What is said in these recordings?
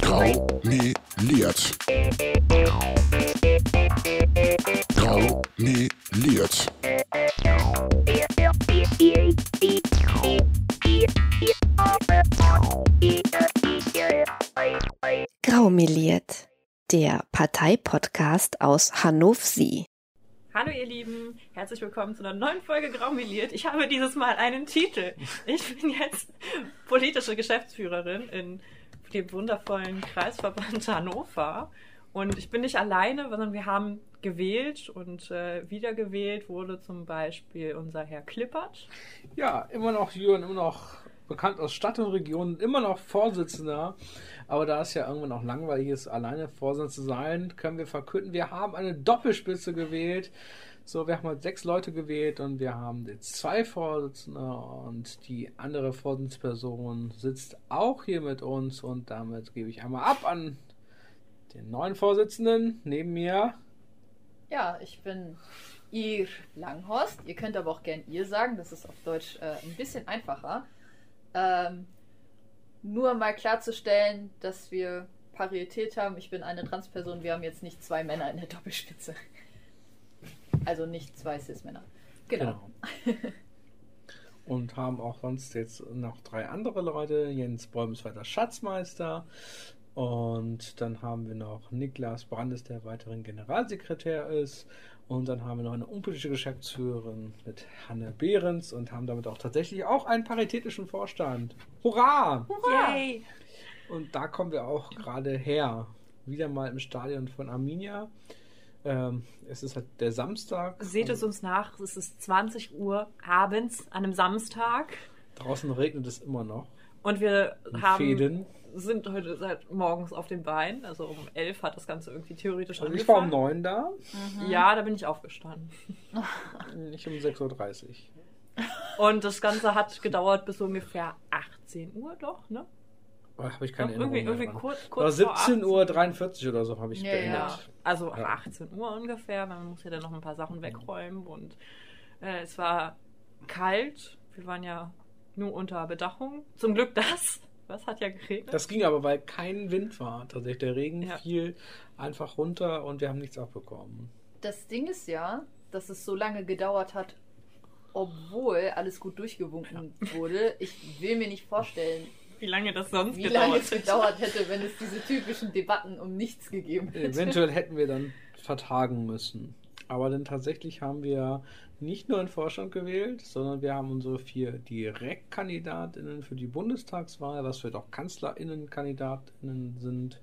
Graumeliert. Graumeliert. Graumeliert, der Parteipodcast aus Hannover. Hallo ihr Lieben, herzlich willkommen zu einer neuen Folge Graumeliert. Ich habe dieses Mal einen Titel. Ich bin jetzt politische Geschäftsführerin in dem wundervollen Kreisverband Hannover. Und ich bin nicht alleine, sondern wir haben gewählt und äh, wiedergewählt wurde zum Beispiel unser Herr Klippert. Ja, immer noch Jürgen, immer noch bekannt aus Stadt und Region, immer noch Vorsitzender. Aber da es ja irgendwann auch langweilig ist, alleine Vorsitzender zu sein, können wir verkünden, wir haben eine Doppelspitze gewählt. So, wir haben halt sechs Leute gewählt und wir haben jetzt zwei Vorsitzende und die andere Vorsitzperson sitzt auch hier mit uns und damit gebe ich einmal ab an den neuen Vorsitzenden neben mir. Ja, ich bin ihr Langhorst. Ihr könnt aber auch gern ihr sagen, das ist auf Deutsch äh, ein bisschen einfacher. Ähm, nur mal klarzustellen, dass wir Parität haben. Ich bin eine Transperson, wir haben jetzt nicht zwei Männer in der Doppelspitze. Also nicht zwei Cis-Männer. Genau. Genau. Und haben auch sonst jetzt noch drei andere Leute. Jens Bäum ist weiter Schatzmeister. Und dann haben wir noch Niklas Brandes, der weiteren Generalsekretär ist. Und dann haben wir noch eine unpolitische Geschäftsführerin mit Hanne Behrens und haben damit auch tatsächlich auch einen paritätischen Vorstand. Hurra! Yay! Und da kommen wir auch gerade her. Wieder mal im Stadion von Arminia. Ähm, es ist halt der Samstag. Seht es uns nach, es ist 20 Uhr abends an einem Samstag Draußen regnet es immer noch. und wir In haben, Fäden. sind heute seit morgens auf den Beinen. Also um 11 hat das Ganze irgendwie theoretisch Also ich war um angefangen. 9 da, Ja, da bin ich aufgestanden. nicht um 6.30 Uhr. Und das Ganze hat gedauert bis ungefähr 18 Uhr, doch, ne? Habe ich keine irgendwie Erinnerung irgendwie mehr dran. kurz, War kurz vor 17 Uhr 18. 43 oder so habe ich Ja, beendet. Ja, also Ja. 18 Uhr ungefähr. Man muss ja dann noch ein paar Sachen wegräumen und äh, es war kalt. Wir waren ja nur unter Bedachung. Zum Glück das. Was hat ja geregnet? Das ging aber, weil kein Wind war. Tatsächlich, der Regen Ja. fiel einfach runter und wir haben nichts abbekommen. Das Ding ist ja, dass es so lange gedauert hat, obwohl alles gut durchgewunken wurde. Ich will mir nicht vorstellen, Wie lange das sonst wie gedauert lange es hätte. gedauert hätte, wenn es diese typischen Debatten um nichts gegeben hätte. Eventuell hätten wir dann vertagen müssen. Aber dann tatsächlich haben wir nicht nur einen Vorstand gewählt, sondern wir haben unsere vier Direktkandidatinnen für die Bundestagswahl, was vielleicht auch Kanzlerinnenkandidatinnen sind,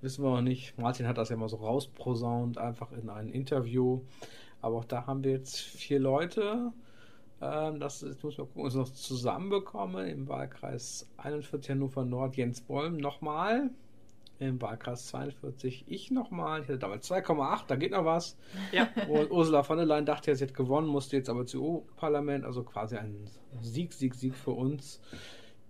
wissen wir noch nicht. Martin hat das ja mal so rausprosaunt, einfach in einem Interview. Aber auch da haben wir jetzt vier Leute. Ähm, das jetzt muss man gucken, ob wir es noch zusammenbekommen. Im Wahlkreis 41 Hannover Nord Jens Bollm nochmal. Im Wahlkreis 42 ich nochmal. Ich hatte damals 2,8, da geht noch was. Ja. Und Ursula von der Leyen dachte, sie hat gewonnen, musste jetzt aber zu EU-Parlament, also quasi ein Sieg, Sieg, Sieg für uns.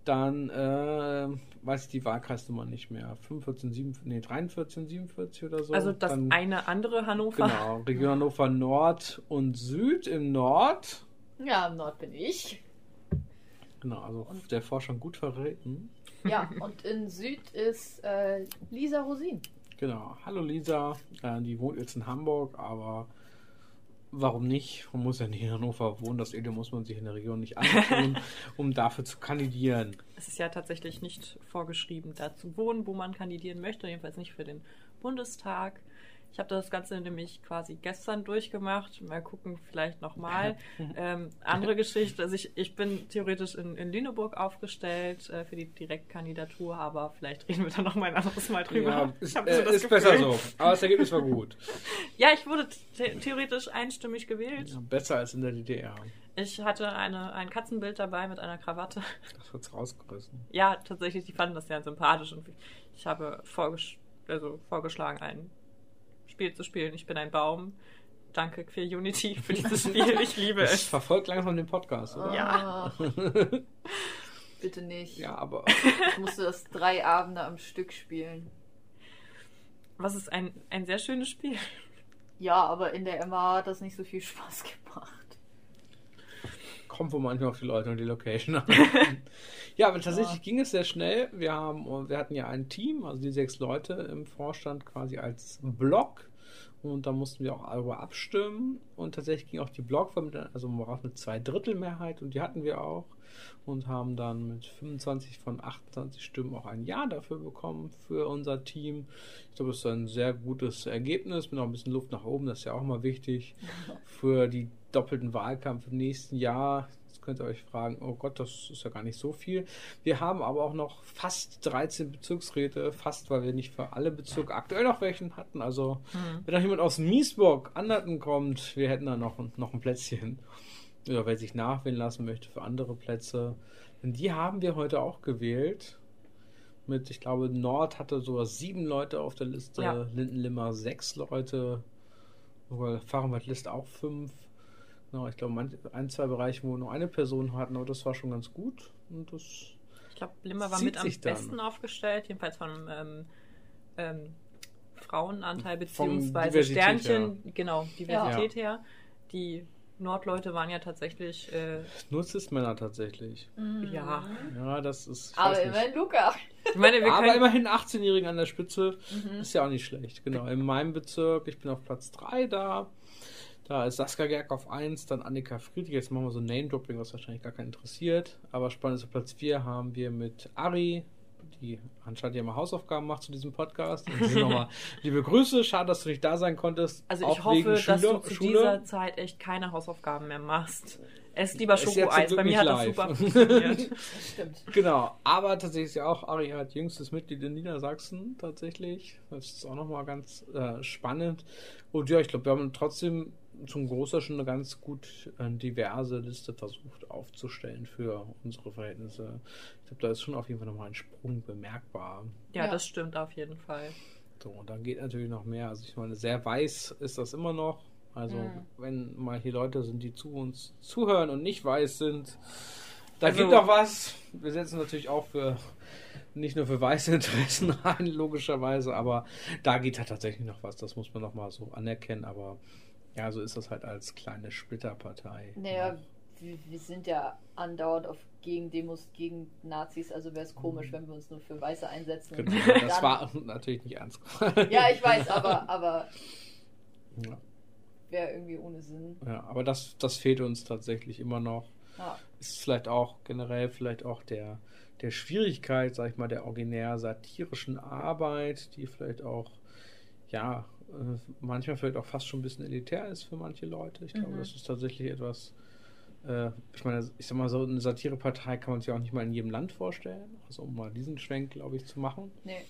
Dann äh, weiß ich die Wahlkreisnummer nicht mehr. 45, 47, nee, 43, 47 oder so. Also das Dann, eine andere Hannover. Genau, Region Hannover Nord und Süd im Nord. Ja, im Nord bin ich. Genau, also der Vorstand gut vertreten. Ja, und in Süd ist äh, Lisa Rosin. Genau. Hallo Lisa, äh, die wohnt jetzt in Hamburg, aber warum nicht? Man muss ja nicht in Hannover wohnen, das Elend muss man sich in der Region nicht antun, um dafür zu kandidieren. Es ist ja tatsächlich nicht vorgeschrieben, da zu wohnen, wo man kandidieren möchte, jedenfalls nicht für den Bundestag. Ich habe das Ganze nämlich quasi gestern durchgemacht. Mal gucken, vielleicht nochmal. Ähm, andere Geschichte, also ich, ich bin theoretisch in, in Lüneburg aufgestellt äh, für die Direktkandidatur, aber vielleicht reden wir da noch mal ein anderes Mal drüber. Ja, ist, hab äh, ist besser so. Aber das Ergebnis war gut. Ja, ich wurde the theoretisch einstimmig gewählt. Ja, besser als in der DDR. Ich hatte eine, ein Katzenbild dabei mit einer Krawatte. Das wird's rausgerissen. Ja, tatsächlich, die fanden das sehr sympathisch und ich habe vorgesch also vorgeschlagen, ein Spiel zu spielen. Ich bin ein Baum. Danke Queer Unity für dieses Spiel. Ich liebe Das es. verfolgt langsam den Podcast, oder? Ja. Bitte nicht. Ja, aber Ich musste das drei Abende am Stück spielen. Was ist ein, ein sehr schönes Spiel. Ja, aber in der MA hat das nicht so viel Spaß gemacht. Kommt wohl manchmal auf die Leute und die Location an. ja, aber tatsächlich ging es sehr schnell. Wir, haben, wir hatten ja ein Team, also die sechs Leute im Vorstand quasi als Block. Und da mussten wir auch darüber abstimmen. Und tatsächlich ging auch die Blockwahl mit, also mit zwei Drittel Mehrheit und die hatten wir auch. Und haben dann mit 25 von 28 Stimmen auch ein Ja dafür bekommen für unser Team. Ich glaube, das ist ein sehr gutes Ergebnis mit noch ein bisschen Luft nach oben. Das ist ja auch mal wichtig für die doppelten Wahlkampf im nächsten Jahr. Jetzt könnt ihr euch fragen, oh Gott, das ist ja gar nicht so viel. Wir haben aber auch noch fast 13 Bezirksräte, fast, weil wir nicht für alle Bezirke aktuell noch welchen hatten. Also, mhm. wenn da jemand aus Miesburg, Anderten kommt, wir hätten da noch, noch ein Plätzchen. Oder wer sich nachwählen lassen möchte für andere Plätze. Denn die haben wir heute auch gewählt. Mit, ich glaube, Nord hatte sogar sieben Leute auf der Liste, ja. Lindenlimmer sechs Leute, Fahrenwald List auch fünf. Genau, ich glaube, ein, zwei Bereiche, wo nur eine Person hatten, aber das war schon ganz gut. Und das ich glaube, Limmer war mit am besten dann. aufgestellt, jedenfalls von ähm, ähm, Frauenanteil beziehungsweise Sternchen, her. genau, Diversität ja. her. Die Nordleute waren ja tatsächlich. Äh, Nur Cis-Männer tatsächlich. Mhm. Ja. Ja, das ist. Aber immerhin Luca. Ich meine, wir Aber immerhin 18-Jährigen an der Spitze mhm. ist ja auch nicht schlecht. Genau. In meinem Bezirk, ich bin auf Platz 3 da. Da ist Saskia Gerg auf 1, dann Annika Friedrich. Jetzt machen wir so Name-Dropping, was wahrscheinlich gar keinen interessiert. Aber spannend ist auf Platz 4 haben wir mit Ari, die anscheinend ja mal Hausaufgaben macht zu diesem Podcast. nochmal liebe Grüße, schade, dass du nicht da sein konntest. Also ich hoffe, dass Schule, du zu Schule. dieser Zeit echt keine Hausaufgaben mehr machst. Ess lieber Schokoeis. Bei mir hat das super funktioniert. Stimmt. Genau, aber tatsächlich ist ja auch Ari hat jüngstes Mitglied in Niedersachsen tatsächlich. Das ist auch nochmal ganz äh, spannend. Und ja, ich glaube, wir haben trotzdem zum Großteil schon eine ganz gut äh, diverse Liste versucht aufzustellen für unsere Verhältnisse. Ich glaube, da ist schon auf jeden Fall nochmal ein Sprung bemerkbar. Ja, ja, das stimmt auf jeden Fall. So, und dann geht natürlich noch mehr. Also ich meine, sehr weiß ist das immer noch. Also mhm. wenn mal hier Leute sind, die zu uns zuhören und nicht weiß sind, da also, gibt doch was. Wir setzen natürlich auch für nicht nur für weiße Interessen ein, logischerweise, aber da geht halt tatsächlich noch was. Das muss man noch mal so anerkennen. Aber ja, so ist das halt als kleine Splitterpartei. Naja, wir, wir, sind ja andauernd auf Gegendemos gegen Nazis, also wäre es komisch, mhm. wenn wir uns nur für Weiße einsetzen. Genau, das war natürlich nicht ernst. ja, ich weiß, aber, aber ja. wäre irgendwie ohne Sinn. Ja, aber das, das fehlt uns tatsächlich immer noch. Ja. Ist vielleicht auch generell vielleicht auch der, der Schwierigkeit, sag ich mal, der originär satirischen Arbeit, die vielleicht auch ja, manchmal vielleicht auch fast schon ein bisschen elitär ist für manche Leute. Ich glaube, mhm. das ist tatsächlich etwas, äh, ich meine, ich sag mal so, eine Satirepartei kann man sich auch nicht mal in jedem Land vorstellen. Also um mal diesen Schwenk, glaube ich, zu machen. Nee.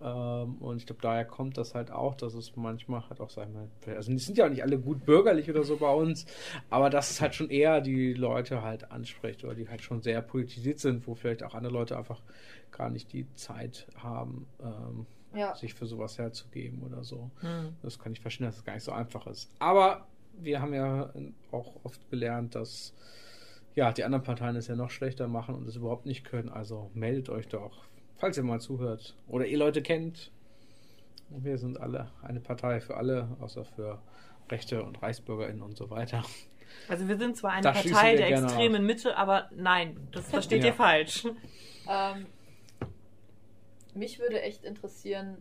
Ähm, und ich glaube, daher kommt das halt auch, dass es manchmal halt auch, sag ich mal, also die sind ja auch nicht alle gut bürgerlich oder so bei uns, aber dass es halt schon eher die Leute halt anspricht oder die halt schon sehr politisiert sind, wo vielleicht auch andere Leute einfach gar nicht die Zeit haben, ähm, ja. sich für sowas herzugeben oder so. Mhm. Das kann ich verstehen, dass es gar nicht so einfach ist. Aber wir haben ja auch oft gelernt, dass ja, die anderen Parteien es ja noch schlechter machen und es überhaupt nicht können. Also meldet euch doch, falls ihr mal zuhört oder ihr Leute kennt. Wir sind alle eine Partei für alle, außer für Rechte und ReichsbürgerInnen und so weiter. Also wir sind zwar eine da Partei der extremen Mitte, aber nein, das versteht ja. ihr falsch. Ähm, mich würde echt interessieren,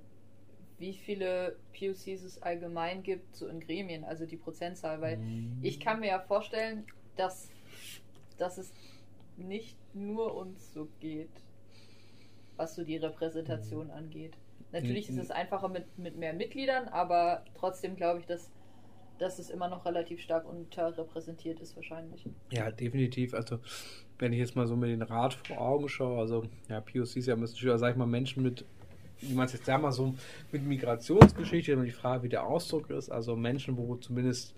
wie viele POCs es allgemein gibt, so in Gremien, also die Prozentzahl, weil mhm. ich kann mir ja vorstellen, dass, dass es nicht nur uns so geht, was so die Repräsentation mhm. angeht. Natürlich mhm. ist es einfacher mit, mit mehr Mitgliedern, aber trotzdem glaube ich, dass, dass es immer noch relativ stark unterrepräsentiert ist, wahrscheinlich. Ja, definitiv. Also wenn ich jetzt mal so mit den Rat vor Augen schaue, also ja, POC ist ja bisschen schwer, sag ich mal, Menschen mit, wie man es jetzt ja mal so mit Migrationsgeschichte, immer die Frage, wie der Ausdruck ist, also Menschen, wo zumindest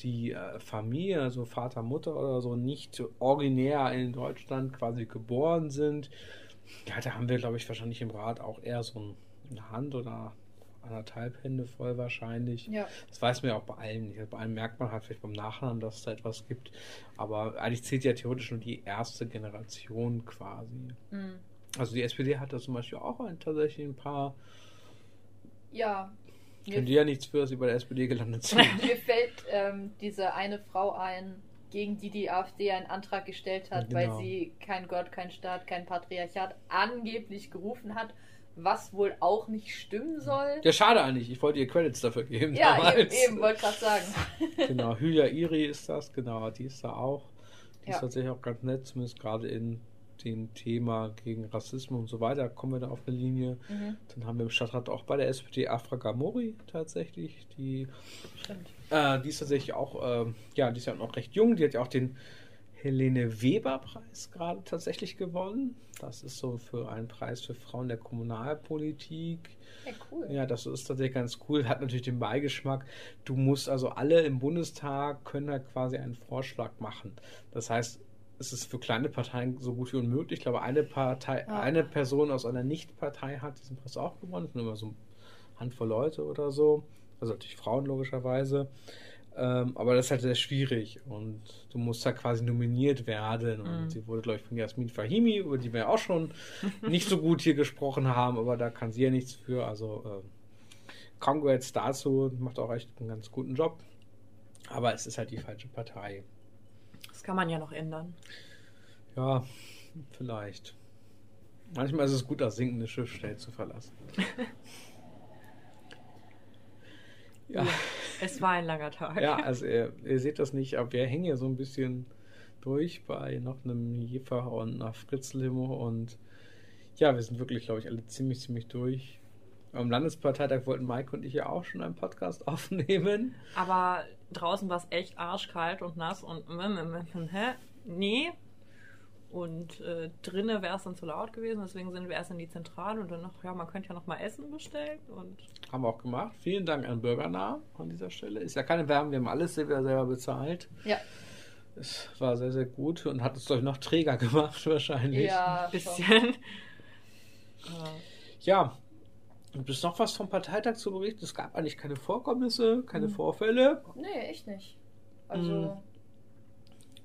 die äh, Familie, also Vater, Mutter oder so, nicht originär in Deutschland quasi geboren sind. Ja, da haben wir, glaube ich, wahrscheinlich im Rat auch eher so eine Hand oder anderthalb Hände voll wahrscheinlich. Ja. Das weiß man ja auch bei allen nicht. Bei allen merkt man halt vielleicht beim Nachnamen, dass es da etwas gibt. Aber eigentlich zählt ja theoretisch nur die erste Generation quasi. Mhm. Also die SPD hat da zum Beispiel auch ein, tatsächlich ein paar. Ja. Können die ja nichts für, dass sie bei der SPD gelandet sind. Mir fällt ähm, diese eine Frau ein, gegen die die AfD einen Antrag gestellt hat, Genau. weil sie kein Gott, kein Staat, kein Patriarchat angeblich gerufen hat, was wohl auch nicht stimmen soll. Ja, schade eigentlich. Ich wollte ihr Credits dafür geben. Ja, eben, damals. eben wollte gerade sagen. Genau, Hülya Iri ist das, genau, die ist da auch. Die Ja. ist tatsächlich auch ganz nett, zumindest gerade in dem Thema gegen Rassismus und so weiter, kommen wir da auf eine Linie. Mhm, Dann haben wir im Stadtrat auch bei der SPD Afra Gamori tatsächlich, die, äh, die ist tatsächlich auch, ähm, ja, die ist ja noch recht jung, die hat ja auch den Helene Weber Preis gerade tatsächlich gewonnen. Das ist so für einen Preis für Frauen der Kommunalpolitik. Ja, cool. Ja, das ist tatsächlich ganz cool. Hat natürlich den Beigeschmack. Du musst also alle im Bundestag können da quasi einen Vorschlag machen. Das heißt, es ist für kleine Parteien so gut wie unmöglich. Ich glaube, eine Partei, Ja. eine Person aus einer Nicht-Partei hat diesen Preis auch gewonnen. Es sind immer so eine Handvoll Leute oder so. Also natürlich Frauen logischerweise. Ähm, aber das ist halt sehr schwierig und du musst da quasi nominiert werden. Und Mhm. sie wurde, glaube ich, von Jasmin Fahimi, über die wir ja auch schon nicht so gut hier gesprochen haben, aber da kann sie ja nichts für. Also äh, Congrats dazu, macht auch echt einen ganz guten Job. Aber es ist halt die falsche Partei. Das kann man ja noch ändern. Ja, vielleicht. Manchmal ist es gut, das sinkende Schiff schnell zu verlassen. ja. Es war ein langer Tag. Ja, also ihr, ihr seht das nicht, aber wir hängen ja so ein bisschen durch bei noch einem Jefer und einer Fritz-Limo und ja, wir sind wirklich, glaube ich, alle ziemlich, ziemlich durch. Am Landesparteitag wollten Mike und ich ja auch schon einen Podcast aufnehmen. Aber draußen war es echt arschkalt und nass und hä? Nee. Und äh, drinnen wäre es dann zu laut gewesen, deswegen sind wir erst in die Zentrale und dann noch, ja, man könnte ja noch mal Essen bestellen und Haben wir auch gemacht. Vielen Dank an Bürgernah an dieser Stelle. Ist ja keine Werbung, wir haben alles selber, selber bezahlt. Ja, Es war sehr, sehr gut und hat es, glaube ich, noch träger gemacht wahrscheinlich. ja, ein bisschen. Ja, gibt es noch was vom Parteitag zu berichten? Es gab eigentlich keine Vorkommnisse, keine Mhm. Vorfälle. Nee, echt nicht. Also. Mhm.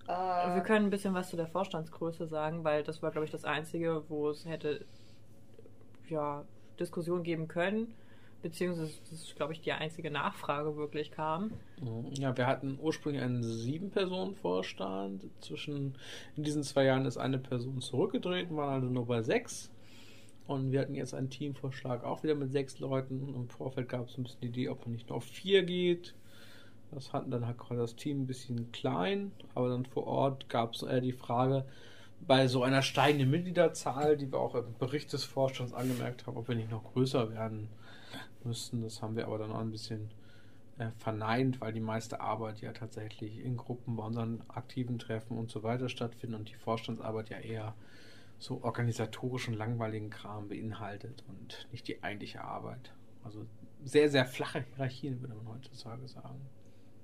Äh, Wir können ein bisschen was zu der Vorstandsgröße sagen, weil das war, glaube ich, das Einzige, wo es hätte ja, Diskussion geben können, beziehungsweise das ist, glaube ich, die einzige Nachfrage wirklich kam. Ja, wir hatten ursprünglich einen Sieben-Personen-Vorstand. Zwischen in diesen zwei Jahren ist eine Person zurückgetreten, waren also nur bei sechs. Und wir hatten jetzt einen Teamvorschlag auch wieder mit sechs Leuten. Im Vorfeld gab es ein bisschen die Idee, ob man nicht nur auf vier geht. Das hatten dann halt das Team ein bisschen klein, aber dann vor Ort gab es eher die Frage, bei so einer steigenden Mitgliederzahl, die wir auch im Bericht des Vorstands angemerkt haben, ob wir nicht noch größer werden müssten. Das haben wir aber dann auch ein bisschen äh, verneint, weil die meiste Arbeit ja tatsächlich in Gruppen bei unseren aktiven Treffen und so weiter stattfindet und die Vorstandsarbeit ja eher so organisatorischen, langweiligen Kram beinhaltet und nicht die eigentliche Arbeit. Also sehr, sehr flache Hierarchien, würde man heutzutage sagen.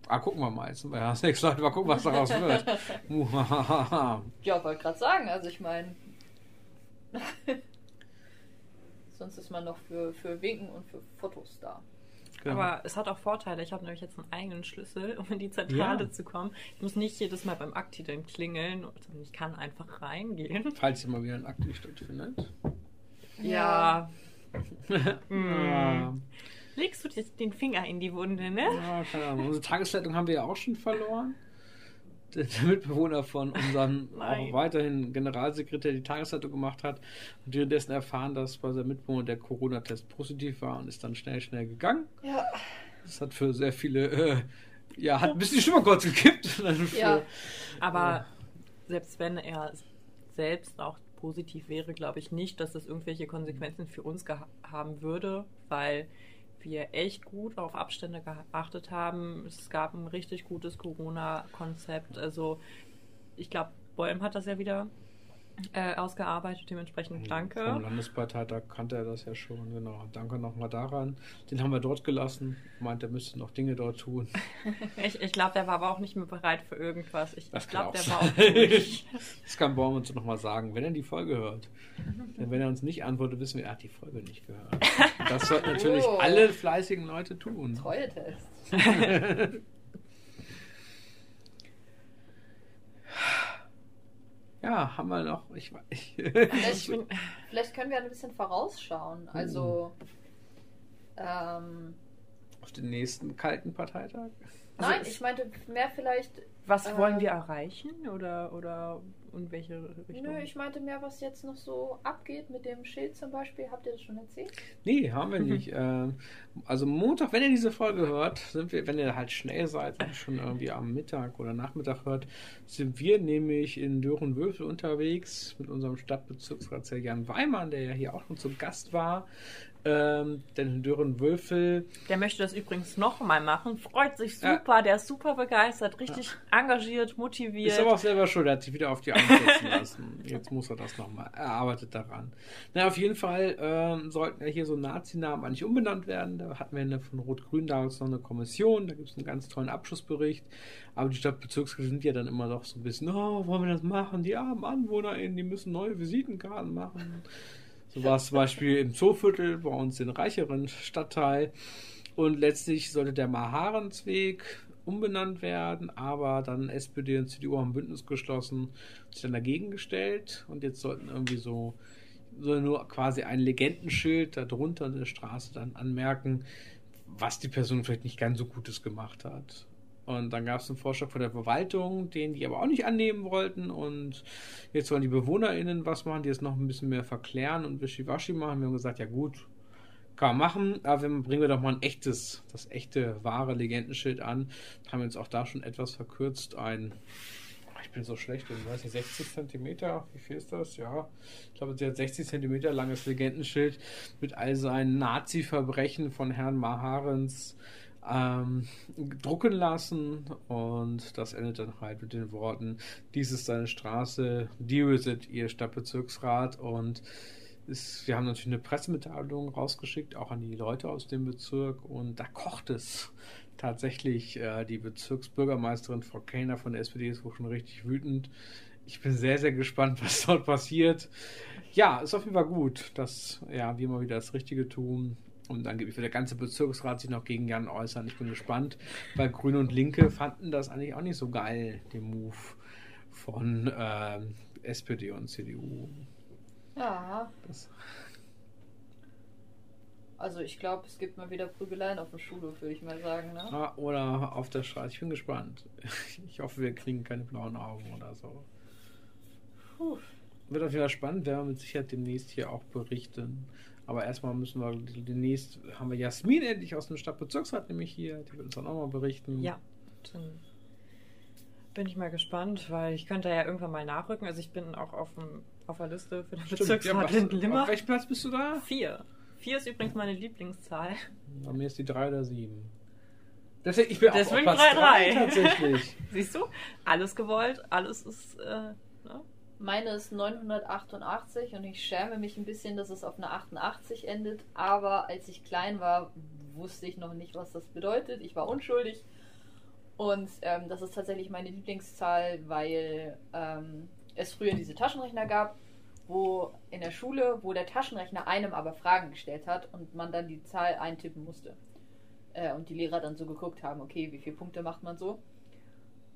Ah, gucken wir mal. Jetzt sind wir ja sechs Leute, mal gucken, was daraus wird. Ja, wollte gerade sagen, also ich meine. Sonst ist man noch für, für Winken und für Fotos da. Genau. Aber es hat auch Vorteile. Ich habe nämlich jetzt einen eigenen Schlüssel, um in die Zentrale Ja. zu kommen. Ich muss nicht jedes Mal beim Akti dann klingeln, sondern ich kann einfach reingehen. Falls hier mal wieder ein Akt stattfindet. Ja. Ja. Legst du jetzt den Finger in die Wunde, ne? Ja, keine Ahnung. Unsere Tagesleitung haben wir ja auch schon verloren. Der der Mitbewohner von unserem auch weiterhin Generalsekretär die Tagesleitung gemacht hat und währenddessen erfahren, dass bei seinem Mitbewohner der Corona-Test positiv war und ist dann schnell, schnell gegangen. Ja. Das hat für sehr viele, äh, ja, hat ein bisschen die Stimmung kurz gekippt. Dann für, Ja. Aber selbst wenn er selbst auch positiv wäre, glaube ich nicht, dass das irgendwelche Konsequenzen für uns haben würde, weil wir echt gut auf Abstände geachtet haben. Es gab ein richtig gutes Corona-Konzept. Also ich glaube, Bäum hat das ja wieder äh, ausgearbeitet. Dementsprechend Vom danke. Landesparteitag kannte er das ja schon, genau. Danke nochmal daran. Den haben wir dort gelassen. Meint, er müsste noch Dinge dort tun. Ich, ich glaube, der war aber auch nicht mehr bereit für irgendwas. Ich, ich glaube, der war auch durch. Das kann Baum uns nochmal sagen, wenn er die Folge hört. Denn wenn er uns nicht antwortet, wissen wir, er hat die Folge nicht gehört. Und das sollten natürlich Oh. alle fleißigen Leute tun. Treue-Test. Ja, haben wir noch. Ich, ich, Vielleicht, vielleicht können wir ein bisschen vorausschauen. Also. Ähm, auf den nächsten kalten Parteitag. Also Nein, es- ich meinte mehr vielleicht. Was Äh, wollen wir erreichen oder, oder in welche Richtung? Nö, ich meinte mehr, was jetzt noch so abgeht mit dem Schild zum Beispiel. Habt ihr das schon erzählt? Nee, haben wir nicht. Ähm, also Montag, wenn ihr diese Folge hört, sind wir, wenn ihr halt schnell seid und schon irgendwie am Mittag oder Nachmittag hört, sind wir nämlich in Dörenwürfel unterwegs mit unserem Stadtbezirksrat Jan Weimann, der ja hier auch schon zu Gast war. Ähm, denn in Dörenwürfel Der möchte das übrigens nochmal machen. Freut sich super, der ist super begeistert, richtig engagiert, motiviert. Ist aber auch selber schuld, er hat sich wieder auf die Arme setzen lassen. Jetzt muss er das nochmal. Er arbeitet daran. Na, auf jeden Fall ähm, sollten ja hier so Nazi-Namen eigentlich umbenannt werden. Da hatten wir eine, von Rot-Grün damals noch eine Kommission. Da gibt es einen ganz tollen Abschlussbericht. Aber die Stadtbezirksräte sind ja dann immer doch so ein bisschen, oh, wollen wir das machen? Die armen AnwohnerInnen, die müssen neue Visitenkarten machen. So war es zum Beispiel im Zooviertel, bei uns in reicheren Stadtteil. Und letztlich sollte der Maharensweg umbenannt werden, aber dann SPD und CDU haben Bündnis geschlossen, sich dann dagegen gestellt und jetzt sollten irgendwie so, soll nur quasi ein Legendenschild darunter an der Straße dann anmerken, was die Person vielleicht nicht ganz so Gutes gemacht hat. Und dann gab es einen Vorschlag von der Verwaltung, den die aber auch nicht annehmen wollten. Und jetzt sollen die BewohnerInnen was machen, die es noch ein bisschen mehr verklären und wischiwaschi machen. Wir haben gesagt, ja gut, kann man machen, aber wenn, bringen wir doch mal ein echtes, das echte, wahre Legendenschild an. Haben wir uns auch da schon etwas verkürzt. Ein, ich bin so schlecht, ich weiß nicht, 60 Zentimeter, wie viel ist das? Ja, ich glaube, sie hat 60 Zentimeter langes Legendenschild mit all seinen Nazi-Verbrechen von Herrn Maharens ähm, drucken lassen und das endet dann halt mit den Worten, dies ist seine Straße, deal with it, ihr Stadtbezirksrat und ist, wir haben natürlich eine Pressemitteilung rausgeschickt, auch an die Leute aus dem Bezirk und da kocht es tatsächlich. Äh, die Bezirksbürgermeisterin Frau Kellner von der SPD ist wohl schon richtig wütend. Ich bin sehr, sehr gespannt, was dort passiert. Ja, ist auf jeden Fall gut, dass ja, wir mal wieder das Richtige tun. Und dann wird der ganze Bezirksrat sich noch gegen Jan äußern. Ich bin gespannt, weil Grüne und Linke fanden das eigentlich auch nicht so geil, den Move von ähm, SPD und CDU. Ja. Das, Also ich glaube, es gibt mal wieder Prügeleien auf dem Schulhof, würde ich mal sagen. Ne? ah, oder auf der Straße. Ich bin gespannt. Ich hoffe, wir kriegen keine blauen Augen oder so. Puh. Wird auf jeden Fall spannend, werden wir mit Sicherheit demnächst hier auch berichten. Aber erstmal müssen wir demnächst, haben wir Jasmin endlich aus dem Stadtbezirksrat nämlich hier, die wird uns dann auch mal berichten. Ja, dann bin ich mal gespannt, weil ich könnte ja irgendwann mal nachrücken. Also ich bin auch auf, dem, auf der Liste für den Stimmt, Bezirksrat ja, Lindenlimmer. Auf welchem Platz bist du da? Vier. Vier ist übrigens meine Lieblingszahl. Bei mir ist die 3 oder 7. Deswegen, ich bin auch Deswegen auf Platz 3, 3 tatsächlich. Siehst du? Alles gewollt, alles ist. Äh? Meine ist 988 und ich schäme mich ein bisschen, dass es auf einer 88 endet. Aber als ich klein war, wusste ich noch nicht, was das bedeutet. Ich war unschuldig. Und ähm, das ist tatsächlich meine Lieblingszahl, weil ähm, es früher diese Taschenrechner gab, wo in der Schule, wo der Taschenrechner einem aber Fragen gestellt hat und man dann die Zahl eintippen musste. Äh, und die Lehrer dann so geguckt haben, okay, wie viele Punkte macht man so?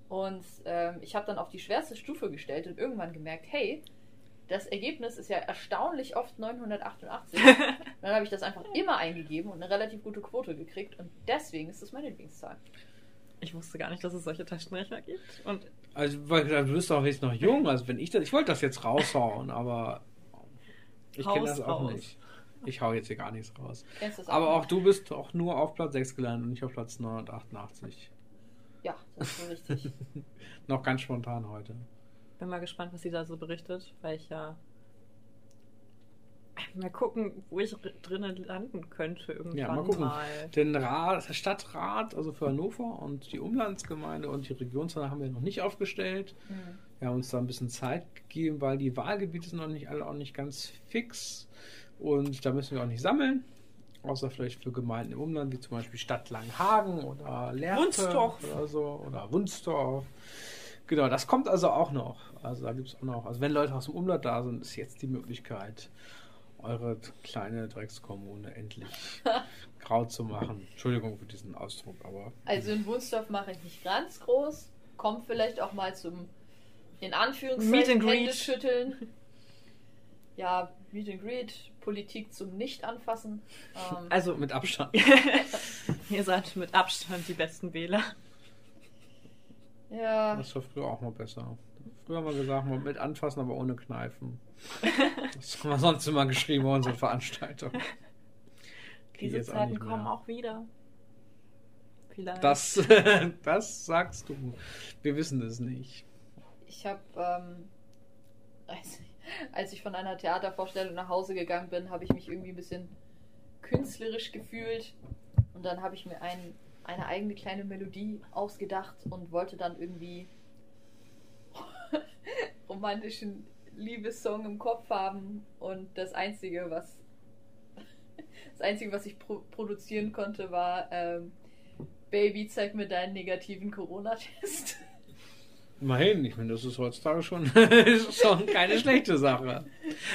Und ähm, ich habe dann auf die schwerste Stufe gestellt und irgendwann gemerkt, hey, das Ergebnis ist ja erstaunlich oft 988. dann habe ich das einfach immer eingegeben und eine relativ gute Quote gekriegt und deswegen ist das meine Lieblingszahl. Ich wusste gar nicht, dass es solche Taschenrechner gibt. Und Also, weil du bist doch jetzt noch jung. Also, wenn ich das, ich wollte das jetzt raushauen, aber ich kenne das auch raus. nicht. Ich hau jetzt hier gar nichts raus. Kennst du das Aber auch nicht? du bist auch nur auf Platz 6 gelandet und nicht auf Platz 988. Ja, das ist richtig. Noch ganz spontan heute. bin mal gespannt, was sie da so berichtet, weil ich ja. Mal gucken, wo ich drinnen landen könnte irgendwann Ja, mal gucken. mal. Den Rat, Stadtrat, also für Hannover und die Umlandsgemeinde und die Regionszahl haben wir noch nicht aufgestellt. Hm. Wir haben uns da ein bisschen Zeit gegeben, weil die Wahlgebiete sind noch nicht alle auch nicht ganz fix. Und da müssen wir auch nicht sammeln. Außer vielleicht für Gemeinden im Umland, wie zum Beispiel Stadt Langhagen oder Lehrte Wunstorf. oder so. Oder Wunstorf. Genau, das kommt also auch noch. Also da gibt es auch noch. Also wenn Leute aus dem Umland da sind, ist jetzt die Möglichkeit, eure kleine Dreckskommune endlich grau zu machen. Entschuldigung für diesen Ausdruck, aber Also in Wunstorf mache ich nicht ganz groß. Kommt vielleicht auch mal zum, in Meet and Anführungszeichen, Greet. Hände schütteln. Ja, Meet and Greet, Politik zum Nicht-Anfassen. Ähm, Also, mit Abstand. ihr seid mit Abstand die besten Wähler. Ja. Das war früher auch mal besser. Früher haben wir gesagt, mal mit anfassen, aber ohne Kneifen. Das haben wir sonst immer geschrieben bei unseren Veranstaltungen. Ich Diese jetzt Zeiten nicht kommen auch wieder. Vielleicht. Das, das sagst du. Wir wissen es nicht. Ich habe, ähm, als, als ich von einer Theatervorstellung nach Hause gegangen bin, habe ich mich irgendwie ein bisschen künstlerisch gefühlt. Und dann habe ich mir ein, eine eigene kleine Melodie ausgedacht und wollte dann irgendwie romantischen Liebessong im Kopf haben. Und das Einzige, was das Einzige, was ich pro produzieren konnte, war ähm, Baby, zeig mir deinen negativen Corona-Test. Immerhin, ich meine, das ist heutzutage schon, ist schon keine schlechte Sache.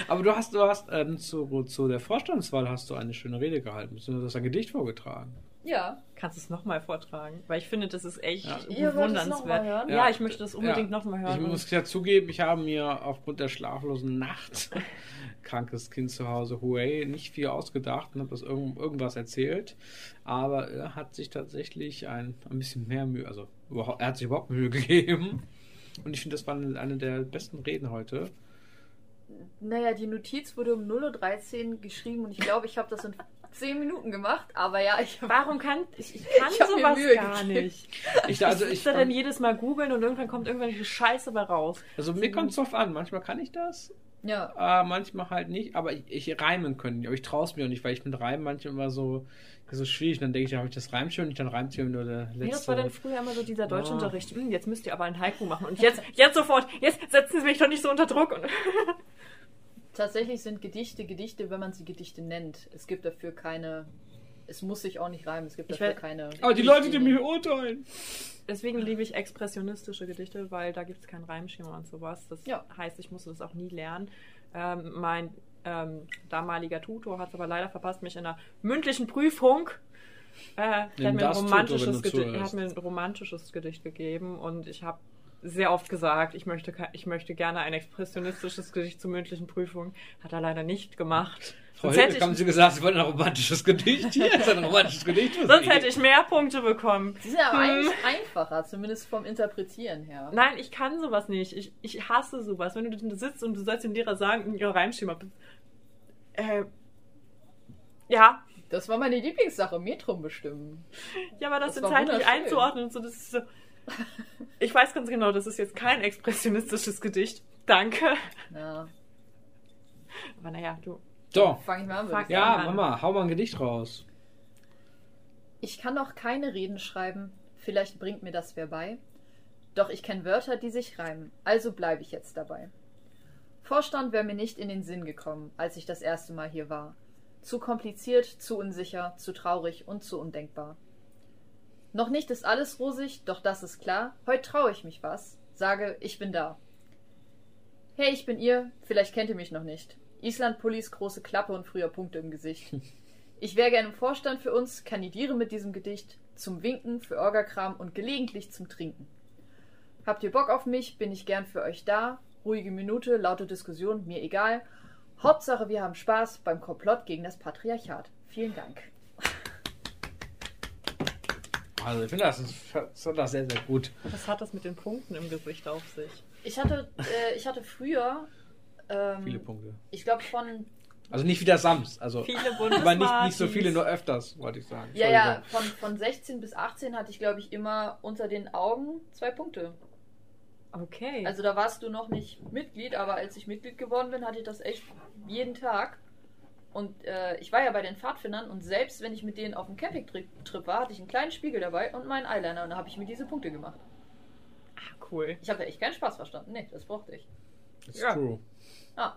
Aber du hast, du hast ähm, zu, zu der Vorstandswahl hast du eine schöne Rede gehalten, beziehungsweise hast ein Gedicht vorgetragen. Ja, Kannst du es nochmal vortragen? Weil ich finde, das ist echt Ja. Bewundernswert. hören? Ja, Ja. ich möchte das unbedingt Ja. nochmal hören. Ich muss ja zugeben, ich habe mir aufgrund der schlaflosen Nacht, krankes Kind zu Hause, Huawei, nicht viel ausgedacht und habe das irgend, irgendwas erzählt. Aber er hat sich tatsächlich ein, ein bisschen mehr Mühe, also er hat sich überhaupt Mühe gegeben. Und ich finde, das war eine, der besten Reden heute. Naja, die Notiz wurde um 0.13 Uhr geschrieben und ich glaube, ich habe das in 10 Minuten gemacht, aber ja, ich habe. Warum kann ich, ich kann Ich sowas Mühe gar gegeben. nicht? Ich, Also also ich ich, sitze dann jedes Mal googeln und irgendwann kommt irgendwelche Scheiße bei raus. also mir kommt es drauf an. Manchmal kann ich das, Ja, äh, manchmal halt nicht. Aber ich, ich reimen können. Aber ich traue es mir auch nicht, weil ich mit Reimen manchmal immer so, so schwierig. Dann denke ich, habe ich das Reim schon nicht, dann reimt sich nur der letzte. Nee, das war dann früher immer so dieser Deutschunterricht. Ah. Hm, jetzt müsst ihr aber ein Haiku machen. Und jetzt, jetzt sofort, jetzt setzen Sie mich doch nicht so unter Druck. Und tatsächlich sind Gedichte Gedichte, wenn man sie Gedichte nennt. Es gibt dafür keine. Es muss sich auch nicht reimen, es gibt Ich dafür keine. Aber die Leute, die mich urteilen. Deswegen liebe ich expressionistische Gedichte, weil da gibt es kein Reimschema und sowas. Das Ja. heißt, ich musste das auch nie lernen. Ähm, mein ähm, damaliger Tutor hat es aber leider verpasst, mich in einer mündlichen Prüfung. Äh, hat mir, Tutor, er hat mir ein romantisches Gedicht gegeben und ich habe sehr oft gesagt, ich möchte, ich möchte gerne ein expressionistisches Gedicht zur mündlichen Prüfung. Hat er leider nicht gemacht. Frau Sonst hätte, haben ich, Sie gesagt, Sie wollten ein romantisches Gedicht? Hier ist ein romantisches Gedicht. sonst Sie. hätte ich mehr Punkte bekommen. Die sind aber Hm. eigentlich einfacher, zumindest vom Interpretieren her. Nein, ich kann sowas nicht. Ich, ich hasse sowas. Wenn du da sitzt und du sollst dem Lehrer sagen, ja, Reimschema. Äh, ja, Das war meine Lieblingssache, Metrum bestimmen. ja, aber das, Das in zeitlich einzuordnen und so, das ist so. Ich weiß ganz genau, das ist jetzt kein expressionistisches Gedicht. Danke. Ja, Aber naja, du. So, fange ich mal an. sagen. ja. Mama, hau mal ein Gedicht raus. Ich kann noch keine Reden schreiben, vielleicht bringt mir das wer bei. Doch ich kenne Wörter, die sich reimen, also bleibe ich jetzt dabei. Vorstand wäre mir nicht in den Sinn gekommen, als ich das erste Mal hier war. Zu kompliziert, zu unsicher, zu traurig und zu undenkbar. Noch nicht ist alles rosig, doch das ist klar. Heute traue ich mich was, sage, ich bin da. Hey, ich bin ihr, vielleicht kennt ihr mich noch nicht. Island-Pullis, große Klappe und früher Punkte im Gesicht. Ich wäre gerne im Vorstand für uns, kandidiere mit diesem Gedicht zum Winken, für Orgakram und gelegentlich zum Trinken. Habt ihr Bock auf mich, bin ich gern für euch da. Ruhige Minute, laute Diskussion, mir egal. Hauptsache, wir haben Spaß beim Komplott gegen das Patriarchat. Vielen Dank. Also, ich finde das, das, das sehr, sehr gut. Was hat das mit den Punkten im Gesicht auf sich? Ich hatte, äh, ich hatte früher, ähm, Viele Punkte. ich glaube von, Also nicht wie der Sams. Also, Viele aber nicht, nicht so viele, nur öfters, wollte ich sagen. ja, ja, von, von 16 bis 18 hatte ich, glaube ich, immer unter den Augen zwei Punkte. Okay. Also da warst du noch nicht Mitglied, aber als ich Mitglied geworden bin, hatte ich das echt jeden Tag. Und äh, ich war ja bei den Pfadfindern und selbst wenn ich mit denen auf dem Campingtrip Trip war, hatte ich einen kleinen Spiegel dabei und meinen Eyeliner und da habe ich mir diese Punkte gemacht. ah, cool. Ich habe da echt keinen Spaß verstanden. Nee, das brauchte ich. It's Ja. true. Ah,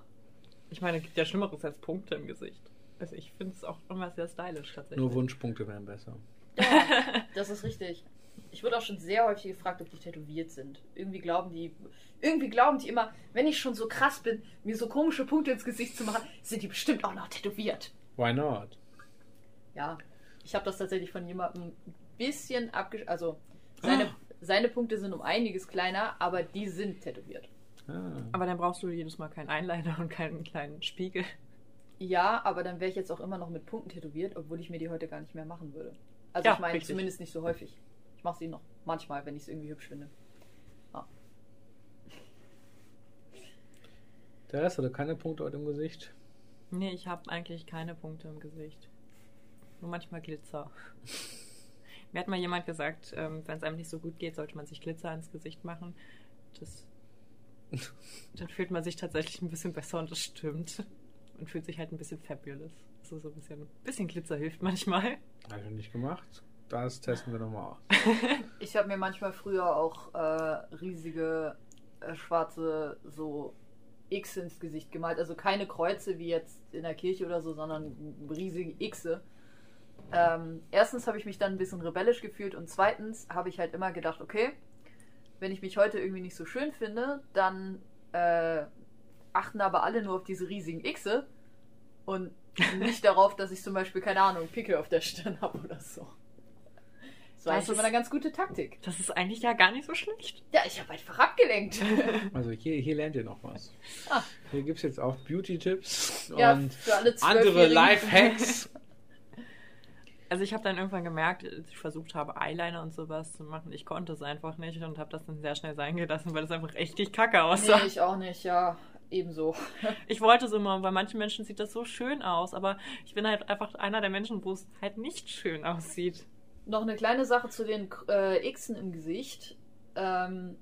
Ich meine, es gibt ja Schlimmeres als Punkte im Gesicht. Also ich finde es auch immer sehr stylisch tatsächlich. Nur Wunschpunkte wären besser. das ist richtig. Ich wurde auch schon sehr häufig gefragt, ob die tätowiert sind. Irgendwie glauben die, irgendwie glauben die immer, wenn ich schon so krass bin, mir so komische Punkte ins Gesicht zu machen, sind die bestimmt auch noch tätowiert. Why not? Ja, ich habe das tatsächlich von jemandem ein bisschen abgesch... Also, seine, seine Punkte sind um einiges kleiner, aber die sind tätowiert. Ah. Aber dann brauchst du jedes Mal keinen Einliner und keinen kleinen Spiegel. Ja, aber dann wäre ich jetzt auch immer noch mit Punkten tätowiert, obwohl ich mir die heute gar nicht mehr machen würde. Also ja, ich meine, zumindest nicht so häufig. Ich mache eh sie noch manchmal, wenn ich es irgendwie hübsch finde. Ah. Der Rest hatte keine Punkte heute im Gesicht. Nee, ich habe eigentlich keine Punkte im Gesicht. Nur manchmal Glitzer. Mir hat mal jemand gesagt, ähm, wenn es einem nicht so gut geht, sollte man sich Glitzer ins Gesicht machen. Das dann fühlt man sich tatsächlich ein bisschen besser und das stimmt. Man fühlt sich halt ein bisschen fabulous. Also so ein bisschen, bisschen Glitzer hilft manchmal. Habe ich noch nicht gemacht. Das testen wir nochmal aus. Ich habe mir manchmal früher auch äh, riesige äh, schwarze so X ins Gesicht gemalt. Also keine Kreuze wie jetzt in der Kirche oder so, sondern riesige Xe. Ähm, erstens habe ich mich dann ein bisschen rebellisch gefühlt und zweitens habe ich halt immer gedacht, okay, wenn ich mich heute irgendwie nicht so schön finde, dann äh, achten aber alle nur auf diese riesigen Xe und nicht darauf, dass ich zum Beispiel, keine Ahnung, Pickel auf der Stirn habe oder so. Das war Das eigentlich immer ist- eine ganz gute Taktik. Das ist eigentlich ja gar nicht so schlecht. Ja, ich habe einfach abgelenkt. Also hier, hier lernt ihr noch was. Ah. Hier gibt es jetzt auch Beauty-Tipps Ja, und andere. Lifehacks. Also ich habe dann irgendwann gemerkt, als ich versucht habe, Eyeliner und sowas zu machen, ich konnte es einfach nicht und habe das dann sehr schnell sein gelassen, weil es einfach richtig kacke aussah. Nee, ich auch nicht, ja. Ebenso. Ich wollte es immer, bei manchen Menschen sieht das so schön aus, aber ich bin halt einfach einer der Menschen, wo es halt nicht schön aussieht. Noch eine kleine Sache zu den äh, Xen im Gesicht. Ähm,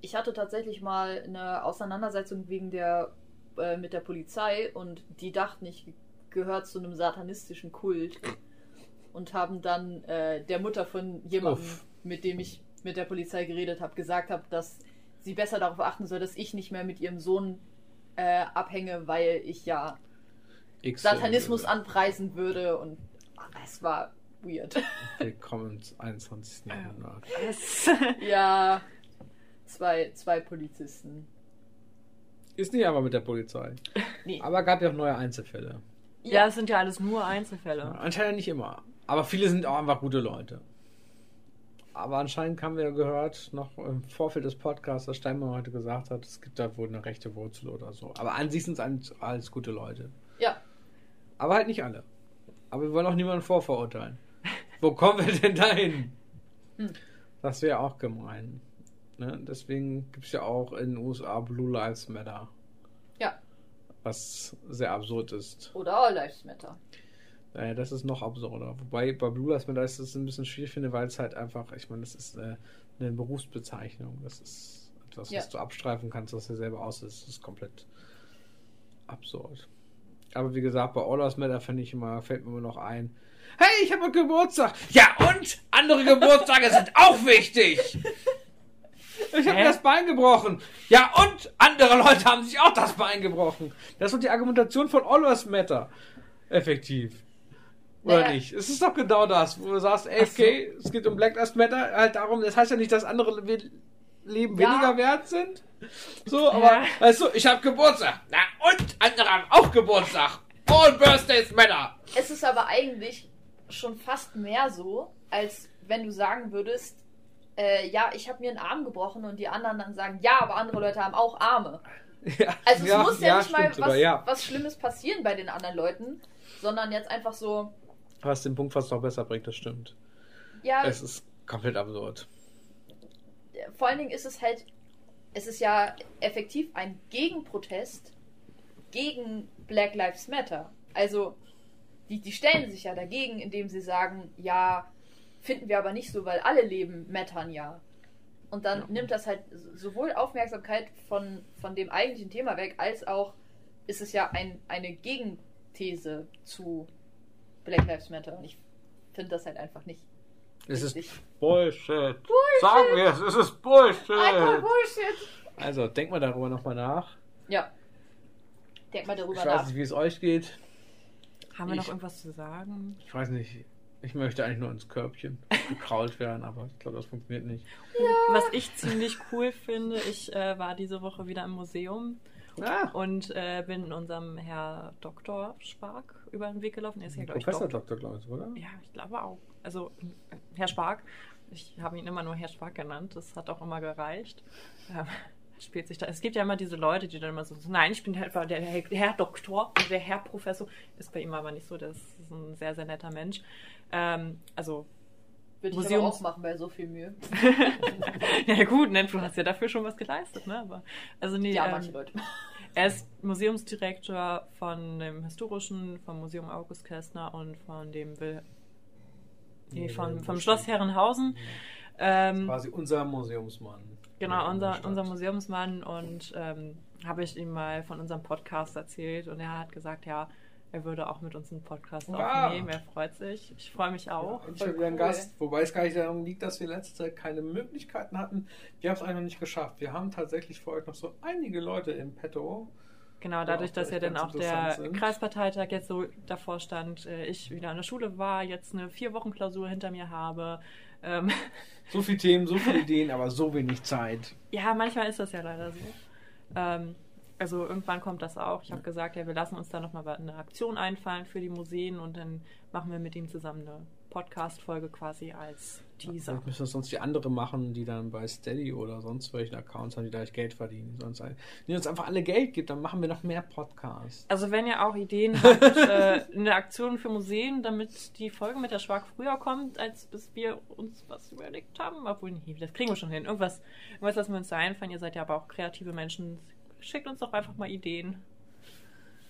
ich hatte tatsächlich mal eine Auseinandersetzung wegen der äh, mit der Polizei und die dachten, ich gehört zu einem satanistischen Kult und haben dann äh, der Mutter von jemandem, Uff. mit dem ich mit der Polizei geredet habe, gesagt habe, dass sie besser darauf achten soll, dass ich nicht mehr mit ihrem Sohn äh, abhänge, weil ich ja X Satanismus anpreisen würde und ach, es war weird. Willkommen ins 21. Jahrhundert. Ja, zwei, zwei Polizisten. Ist nicht aber mit der Polizei. Nee. Aber gab ja auch neue Einzelfälle. ja, es sind ja alles nur Ja, Einzelfälle. anscheinend nicht immer. Aber viele sind auch einfach gute Leute. Aber anscheinend haben wir gehört, noch im Vorfeld des Podcasts, dass Steinmann heute gesagt hat, es gibt da wohl eine rechte Wurzel oder so. Aber an sich sind es alles, alles gute Leute. Ja, Aber halt nicht alle. Aber wir wollen auch niemanden vorverurteilen. Wo kommen wir denn dahin? Hm. Das wäre auch gemein. Ne? Deswegen gibt es ja auch in den USA Blue Lives Matter. Ja. Was sehr absurd ist. oder All Lives Matter. Naja, das ist noch absurder. Wobei bei Blue Lives Matter ist es ein bisschen schwierig finde, weil es halt einfach, ich meine, das ist äh, eine Berufsbezeichnung. Das ist etwas, Ja. was du abstreifen kannst, was dir selber aus ist. Das ist komplett absurd. Aber wie gesagt, bei All Lives Matter finde ich immer, fällt mir immer noch ein, hey, ich habe Geburtstag. Ja, und andere Geburtstage sind auch wichtig. Ich habe das Bein gebrochen. Ja, und andere Leute haben sich auch das Bein gebrochen. Das ist doch die Argumentation von All Lives Matter. Effektiv. Oder Naja. nicht? Es ist doch genau das, wo du sagst, ey, okay, es geht um Black Lives Matter, halt darum, das heißt ja nicht, dass andere Le Leben Ja. weniger wert sind. So, aber, Ja. weißt du, ich habe Geburtstag. Na, und andere haben auch Geburtstag. All Birthdays Matter. Es ist aber eigentlich schon fast mehr so, als wenn du sagen würdest, äh, ja, ich habe mir einen Arm gebrochen und die anderen dann sagen, ja, aber andere Leute haben auch Arme. Ja, Also es muss ja, nicht mal sogar, was, ja. was Schlimmes passieren bei den anderen Leuten, sondern jetzt einfach so, Was den Punkt fast noch besser bringt, das stimmt. ja, Es ist komplett absurd. vor allen Dingen ist es halt, es ist ja effektiv ein Gegenprotest gegen Black Lives Matter. Also, die, die stellen sich ja dagegen, indem sie sagen, ja, finden wir aber nicht so, weil alle Leben mattern ja. Und dann Ja. nimmt das halt sowohl Aufmerksamkeit von, von dem eigentlichen Thema weg, als auch ist es ja ein, eine Gegenthese zu Black Lives Matter. Und ich finde das halt einfach nicht. Es ist richtig. Bullshit. Sagen wir es, es ist Bullshit. Einfach Bullshit! Also, denkt mal darüber nochmal nach. Ja. Denk mal darüber Ich weiß nach. nicht, wie es euch geht. Haben wir Ich- noch irgendwas zu sagen? Ich weiß nicht. Ich möchte eigentlich nur ins Körbchen gekrault werden, aber ich glaube, das funktioniert nicht. Was ich ziemlich cool finde, ich äh, war diese Woche wieder im Museum Ah, und äh, bin unserem Herr Dr. Spark über den Weg gelaufen. Er ist ja, glaube ich, Professor Doktor. Dr. Klaus, oder? Ja, ich glaube auch. Also Herr Spark. Ich habe ihn immer nur Herr Spark genannt. Das hat auch immer gereicht. Ähm, spielt sich da. Es gibt ja immer diese Leute, die dann immer so, nein, ich bin der, der, Herr, Herr Doktor und der Herr Professor. Ist bei ihm aber nicht so. Das ist ein sehr, sehr netter Mensch. Ähm, also, Würde ich aber Museums- auch machen bei so viel Mühe. ja gut, ne, du hast ja dafür schon was geleistet, ne? Aber, also nee, Ja, ähm, manche Leute. Er ist Museumsdirektor von dem historischen, vom Museum August Kästner und von dem Will nee, von, vom Schloss Herrenhausen. Ähm, Quasi unser Museumsmann. Genau, unser, unser Museumsmann und ähm, habe ich ihm mal von unserem Podcast erzählt und er hat gesagt, ja, er würde auch mit uns einen Podcast Wow. aufnehmen. Er freut sich. Ich freue mich auch. Ja, Voll mal wieder ein cool. Gast, wobei es gar nicht darum liegt, dass wir letzte Zeit keine Möglichkeiten hatten. Wir haben es einfach nicht geschafft. Wir haben tatsächlich für euch noch so einige Leute im Petto. Genau, dadurch, dass ja dann auch der sind. Kreisparteitag jetzt so davor stand, äh, ich wieder an der Schule war, jetzt eine vier Wochen Klausur hinter mir habe. Ähm, So viele Themen, so viele Ideen, aber so wenig Zeit. ja, manchmal ist das ja leider so. Ähm, also irgendwann kommt das auch. Ich habe gesagt, ja, wir lassen uns da nochmal eine Aktion einfallen für die Museen und dann machen wir mit ihm zusammen eine Podcast-Folge quasi als Teaser. Vielleicht müssen das sonst die andere machen, die dann bei Steady oder sonst welchen Accounts haben, die da Geld verdienen. Sonst ein- die uns einfach alle Geld gibt, dann machen wir noch mehr Podcasts. Also wenn ihr auch Ideen habt, äh, eine Aktion für Museen, damit die Folge mit der Schwag früher kommt, als bis wir uns was überlegt haben, obwohl nee, das kriegen wir schon hin. Irgendwas, irgendwas lassen wir uns da einfallen. Ihr seid ja aber auch kreative Menschen. Schickt uns doch einfach mal Ideen.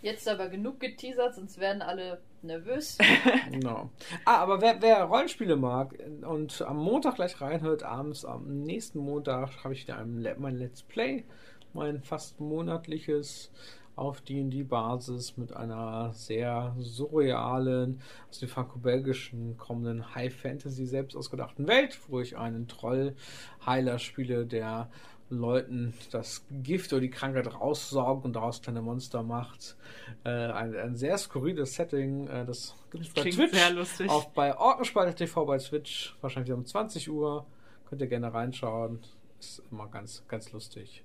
Jetzt aber genug geteasert, sonst werden alle nervös. Genau. Ah, aber wer, wer Rollenspiele mag und am Montag gleich reinhört, abends, am nächsten Montag habe ich wieder ein, mein Let's Play, mein fast monatliches auf D&D-Basis mit einer sehr surrealen, aus dem franco-belgischen kommenden High-Fantasy selbst ausgedachten Welt, wo ich einen Troll-Heiler spiele, der Leuten das Gift oder die Krankheit raussaugt und daraus kleine Monster macht. Äh, ein, ein sehr skurriles Setting. Äh, das gibt es bei Klingt Twitch. sehr lustig. Auch bei Orkenspalter TV bei Twitch. Wahrscheinlich um 20 Uhr. Könnt ihr gerne reinschauen. Ist immer ganz, ganz lustig.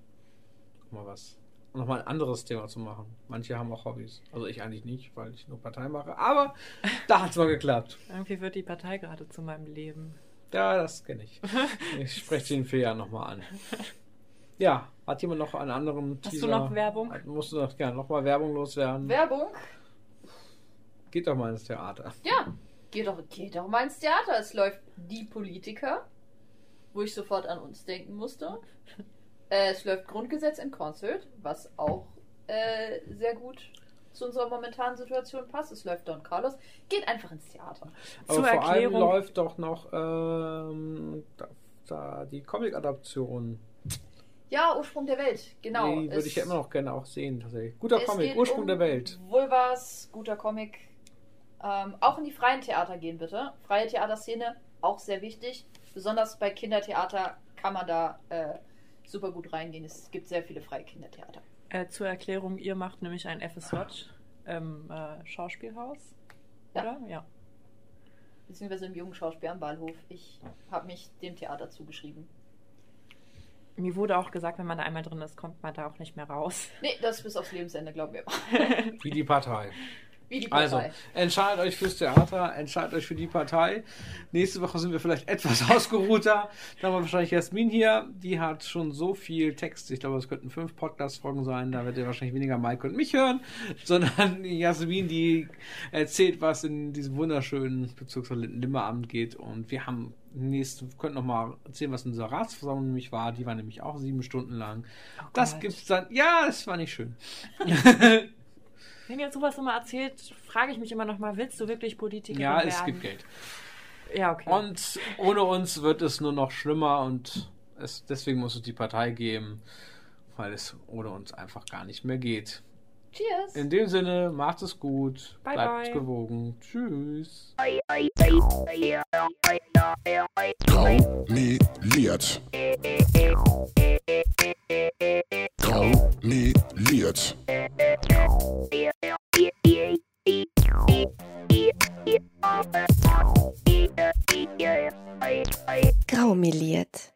Mal was. Um Nochmal ein anderes Thema zu machen. Manche haben auch Hobbys. Also ich eigentlich nicht, weil ich nur Partei mache. Aber da hat es mal geklappt. Irgendwie wird die Partei gerade zu meinem Leben. Ja, das kenne ich. Ich spreche sie in vier Jahren nochmal an. Ja, hat jemand noch einen anderen Hast du noch Werbung? Musst du noch gerne nochmal Werbung loswerden? Werbung? Geht doch mal ins Theater. Ja, geh doch, geh doch mal ins Theater. Es läuft Die Politiker, wo ich sofort an uns denken musste. Äh, es läuft Grundgesetz in Concert, was auch äh, sehr gut zu unserer momentanen Situation passt. Es läuft Don Carlos. Geht einfach ins Theater. Aber Zur vor allem Erklärung- läuft doch noch ähm, da, da die Comic-Adaption. Ja, Ursprung der Welt, genau. Die würde ich ja immer noch gerne auch sehen, tatsächlich. Guter Comic, Ursprung um der Welt. Vulvas, guter Comic. Ähm, auch in die freien Theater gehen, bitte. Freie Theaterszene, auch sehr wichtig. Besonders bei Kindertheater kann man da äh, super gut reingehen. Es gibt sehr viele freie Kindertheater. Äh, zur Erklärung, ihr macht nämlich ein FSJ im äh, Schauspielhaus. Ja. Oder? Ja. Beziehungsweise im jungen Schauspiel am Bahnhof. Ich habe mich dem Theater zugeschrieben. Mir wurde auch gesagt, wenn man da einmal drin ist, kommt man da auch nicht mehr raus. Nee, das ist bis aufs Lebensende, glauben wir. Wie die Partei. Wie die Also, Partei. entscheidet euch fürs Theater, entscheidet euch für die Partei. Nächste Woche sind wir vielleicht etwas ausgeruhter. Da haben wir wahrscheinlich Jasmin hier. Die hat schon so viel Text. Ich glaube, es könnten fünf Podcast-Folgen sein. Da werdet ihr wahrscheinlich weniger Mike und mich hören, sondern Jasmin, die erzählt, was in diesem wunderschönen Bezirksrat Limberamt geht. Und wir haben nächste, können noch mal erzählen, was in unserer Ratsversammlung nämlich war. Die war nämlich auch sieben Stunden lang. das Gott. gibt's dann. Ja, das war nicht schön. Wenn ihr sowas immer erzählt, frage ich mich immer noch mal, willst du wirklich Politiker ja, werden? es gibt Geld. Ja, okay. Und ohne uns wird es nur noch schlimmer und es, deswegen muss es die Partei geben, weil es ohne uns einfach gar nicht mehr geht. Cheers! In dem Sinne, macht es gut, Bye, bleibt bye. gewogen. Tschüss. Graumeliert. Graumeliert. Graumeliert.